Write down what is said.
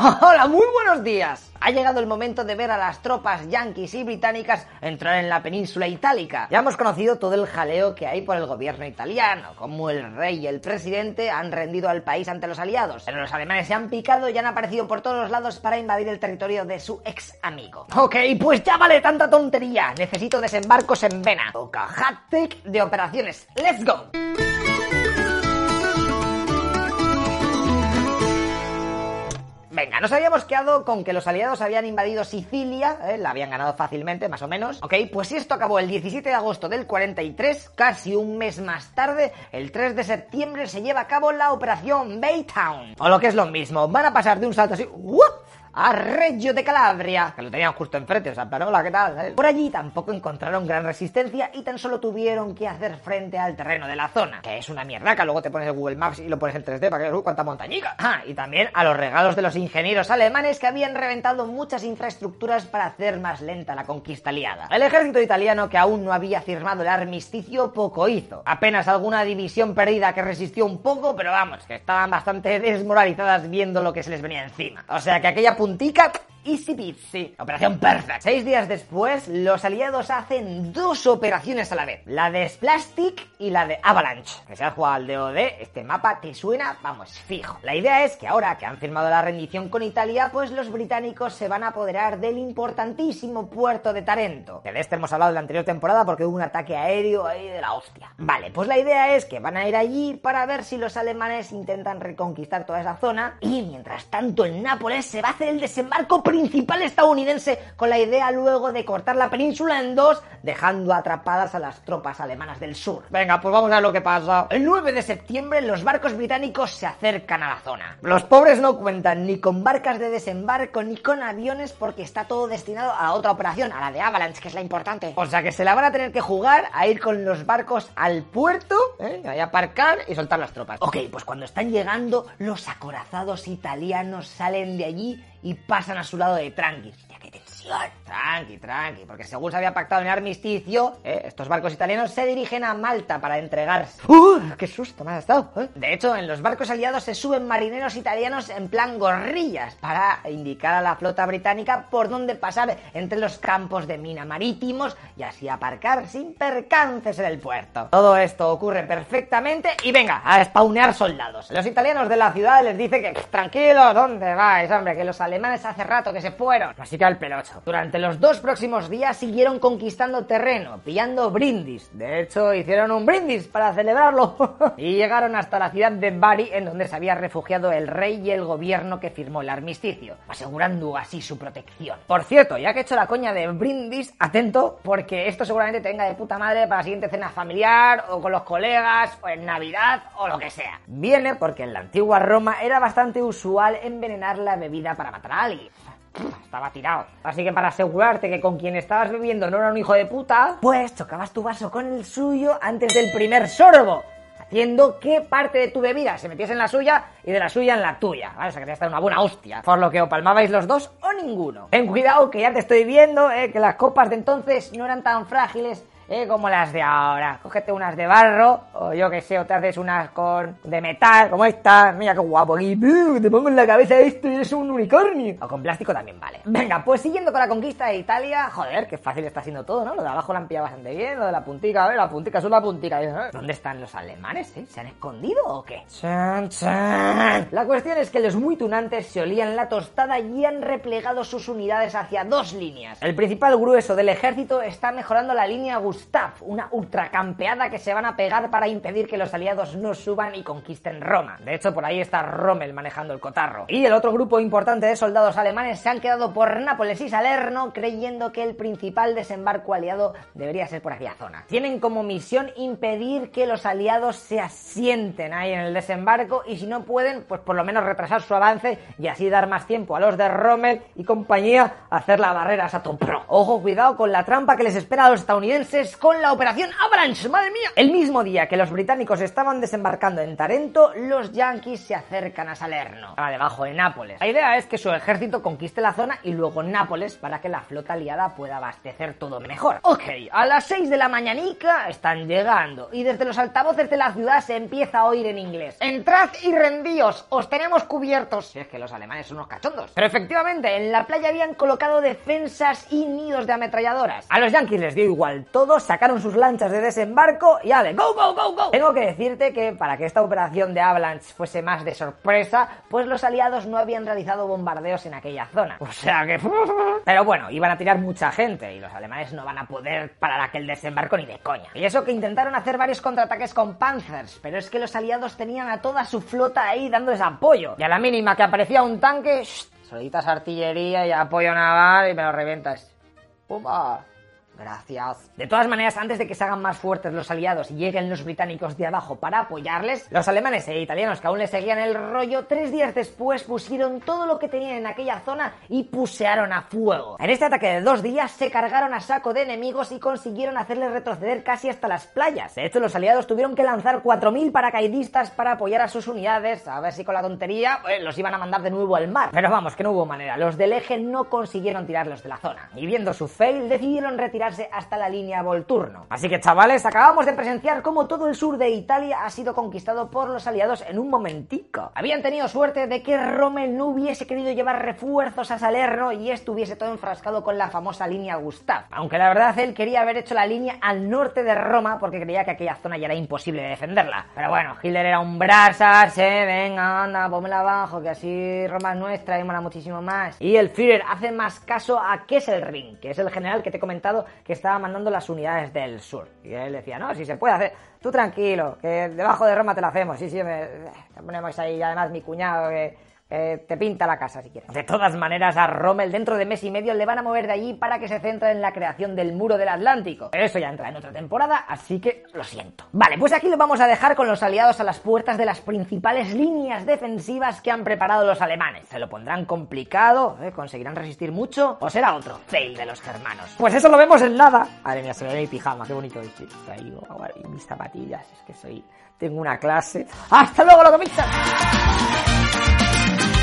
Hola, muy buenos días. Ha llegado el momento de ver a las tropas yanquis y británicas entrar en la península itálica. Ya hemos conocido todo el jaleo que hay por el gobierno italiano, como el rey y el presidente han rendido al país ante los aliados. Pero los alemanes se han picado y han aparecido por todos los lados para invadir el territorio de su ex amigo. Ok, pues ya vale tanta tontería. Necesito desembarcos en Vena. Toca hat de operaciones. ¡Let's go! Nos habíamos quedado con que los aliados habían invadido Sicilia, ¿eh? la habían ganado fácilmente, más o menos. Ok, pues esto acabó el 17 de agosto del 43, casi un mes más tarde, el 3 de septiembre se lleva a cabo la operación Baytown. O lo que es lo mismo, van a pasar de un salto así, a Reggio de Calabria, que lo tenían justo enfrente, o sea, pero hola, ¿qué tal? Por allí tampoco encontraron gran resistencia y tan solo tuvieron que hacer frente al terreno de la zona, que es una mierda, que luego te pones el Google Maps y lo pones en 3D para que veas cuánta montañica. Ah, y también a los regalos de los ingenieros alemanes que habían reventado muchas infraestructuras para hacer más lenta la conquista aliada. El ejército italiano, que aún no había firmado el armisticio, poco hizo. Apenas alguna división perdida que resistió un poco, pero vamos, que estaban bastante desmoralizadas viendo lo que se les venía encima. O sea que aquella puntica Easy peasy. Operación Perfect. Seis días después, los aliados hacen dos operaciones a la vez. La de Splastic y la de Avalanche. Que se ha jugado al DOD, este mapa te suena, vamos, fijo. La idea es que ahora que han firmado la rendición con Italia, pues los británicos se van a apoderar del importantísimo puerto de Tarento. Que de este hemos hablado en la anterior temporada porque hubo un ataque aéreo ahí de la hostia. Vale, pues la idea es que van a ir allí para ver si los alemanes intentan reconquistar toda esa zona. Y mientras tanto en Nápoles se va a hacer el desembarco principal estadounidense con la idea luego de cortar la península en dos, dejando atrapadas a las tropas alemanas del sur. Venga, pues vamos a ver lo que pasa. El 9 de septiembre los barcos británicos se acercan a la zona. Los pobres no cuentan ni con barcas de desembarco ni con aviones porque está todo destinado a otra operación, a la de Avalanche, que es la importante. O sea que se la van a tener que jugar a ir con los barcos al puerto, ¿eh? a aparcar y soltar las tropas. Ok, pues cuando están llegando, los acorazados italianos salen de allí y pasan a su lado de tranqui. Tranqui, tranqui, porque según se había pactado en el armisticio, ¿eh? estos barcos italianos se dirigen a Malta para entregarse. ¡Uh! ¡Qué susto me ha estado! ¿eh? De hecho, en los barcos aliados se suben marineros italianos en plan gorrillas para indicar a la flota británica por dónde pasar entre los campos de mina marítimos y así aparcar sin percances en el puerto. Todo esto ocurre perfectamente y venga, a spawnear soldados. Los italianos de la ciudad les dicen que tranquilos, ¿dónde vais, hombre? Que los alemanes hace rato que se fueron. Así que al Durante los dos próximos días siguieron conquistando terreno, pillando brindis. De hecho, hicieron un brindis para celebrarlo. y llegaron hasta la ciudad de Bari, en donde se había refugiado el rey y el gobierno que firmó el armisticio, asegurando así su protección. Por cierto, ya que he hecho la coña de brindis, atento, porque esto seguramente tenga de puta madre para la siguiente cena familiar, o con los colegas, o en Navidad, o lo que sea. Viene porque en la antigua Roma era bastante usual envenenar la bebida para matar a alguien. Estaba tirado. Así que para asegurarte que con quien estabas bebiendo no era un hijo de puta, pues chocabas tu vaso con el suyo antes del primer sorbo. Haciendo que parte de tu bebida se metiese en la suya y de la suya en la tuya. ¿vale? O sea que te está una buena hostia. Por lo que o palmabais los dos o ninguno. Ten cuidado que ya te estoy viendo, eh, que las copas de entonces no eran tan frágiles ¿eh? como las de ahora. Cógete unas de barro, o yo que sé, o te haces unas con de metal, como esta. Mira qué guapo aquí. Te pongo en la cabeza esto y es un unicornio. O con plástico también vale. Venga, pues siguiendo con la conquista de Italia, joder, qué fácil está siendo todo, ¿no? Lo de abajo lo han pillado bastante bien, lo de la puntica, a ver, la puntica es una puntica. ¿eh? ¿Dónde están los alemanes, eh? ¿Se han escondido o qué? Chan, chan. La cuestión es que los muy tunantes se olían la tostada y han replegado sus unidades hacia dos líneas. El principal grueso del ejército está mejorando la línea Gustav, una ultracampeada que se van a pegar para impedir que los aliados no suban y conquisten Roma. De hecho, por ahí está Rommel manejando el cotarro. Y el otro grupo importante de soldados alemanes se han quedado por Nápoles y Salerno creyendo que el principal desembarco aliado debería ser por aquella zona. Tienen como misión impedir que los aliados se asienten ahí en el desembarco y si no pueden, pues por lo menos retrasar su avance y así dar más tiempo a los de Rommel y compañía a hacer la barrera Pro. Ojo, cuidado con la trampa que les espera a los estadounidenses con la operación Avalanche, madre mía. El mismo día que los británicos estaban desembarcando en Tarento, los yankees se acercan a Salerno, estaba debajo de Nápoles. La idea es que su ejército conquiste la zona y luego Nápoles para que la flota aliada pueda abastecer todo mejor. Ok, a las 6 de la mañanica están llegando y desde los altavoces de la ciudad se empieza a oír en inglés. Entrad y rendíos, os tenemos cubiertos. Si es que los alemanes son unos cachondos. Pero efectivamente, en la playa habían colocado defensas y nidos de ametralladoras. A los yankees les dio igual todo, sacaron sus lanchas de desembarco y ale, go, go, go, go. Tengo que decirte que para que esta operación de Avalanche fuese más de sorpresa, pues los aliados no habían realizado bombardeos en aquella zona. O sea que... Pero bueno, iban a tirar mucha gente y los alemanes no van a poder parar aquel desembarco ni de coña. Y eso que intentaron hacer varios contraataques con Panzers, pero es que los aliados tenían a toda su flota ahí dándoles apoyo. Y a la mínima que aparecía un tanque, solitas artillería y apoyo naval y me lo reventas. ¡Pumba! Gracias. De todas maneras, antes de que se hagan más fuertes los aliados y lleguen los británicos de abajo para apoyarles, los alemanes e italianos que aún les seguían el rollo, tres días después pusieron todo lo que tenían en aquella zona y pusearon a fuego. En este ataque de dos días se cargaron a saco de enemigos y consiguieron hacerles retroceder casi hasta las playas. De hecho, los aliados tuvieron que lanzar 4.000 paracaidistas para apoyar a sus unidades, a ver si con la tontería pues, los iban a mandar de nuevo al mar. Pero vamos, que no hubo manera. Los del eje no consiguieron tirarlos de la zona. Y viendo su fail, decidieron hasta la línea Volturno. Así que chavales, acabamos de presenciar cómo todo el sur de Italia ha sido conquistado por los aliados en un momentico. Habían tenido suerte de que Rommel no hubiese querido llevar refuerzos a Salerno y estuviese todo enfrascado con la famosa línea Gustav. Aunque la verdad él quería haber hecho la línea al norte de Roma porque creía que aquella zona ya era imposible de defenderla. Pero bueno, Hitler era un brasas, venga, anda, pónmela abajo, que así Roma es nuestra y mola muchísimo más. Y el Führer hace más caso a Kesselring, que es el general que te he comentado que estaba mandando las unidades del sur. Y él decía, no, si se puede hacer, tú tranquilo, que debajo de Roma te lo hacemos. Sí, sí, me, ponemos ahí, además mi cuñado que eh, te pinta la casa si quieres. De todas maneras, a Rommel dentro de mes y medio le van a mover de allí para que se centre en la creación del muro del Atlántico. Pero eso ya entra en otra temporada, así que lo siento. Vale, pues aquí lo vamos a dejar con los aliados a las puertas de las principales líneas defensivas que han preparado los alemanes. ¿Se lo pondrán complicado? ¿Eh? ¿Conseguirán resistir mucho? ¿O será otro fail de los germanos? Pues eso lo vemos en nada. Madre mía, se me ve mi pijama, qué bonito es. Y mis zapatillas, es que soy... Tengo una clase. ¡Hasta luego, Bye.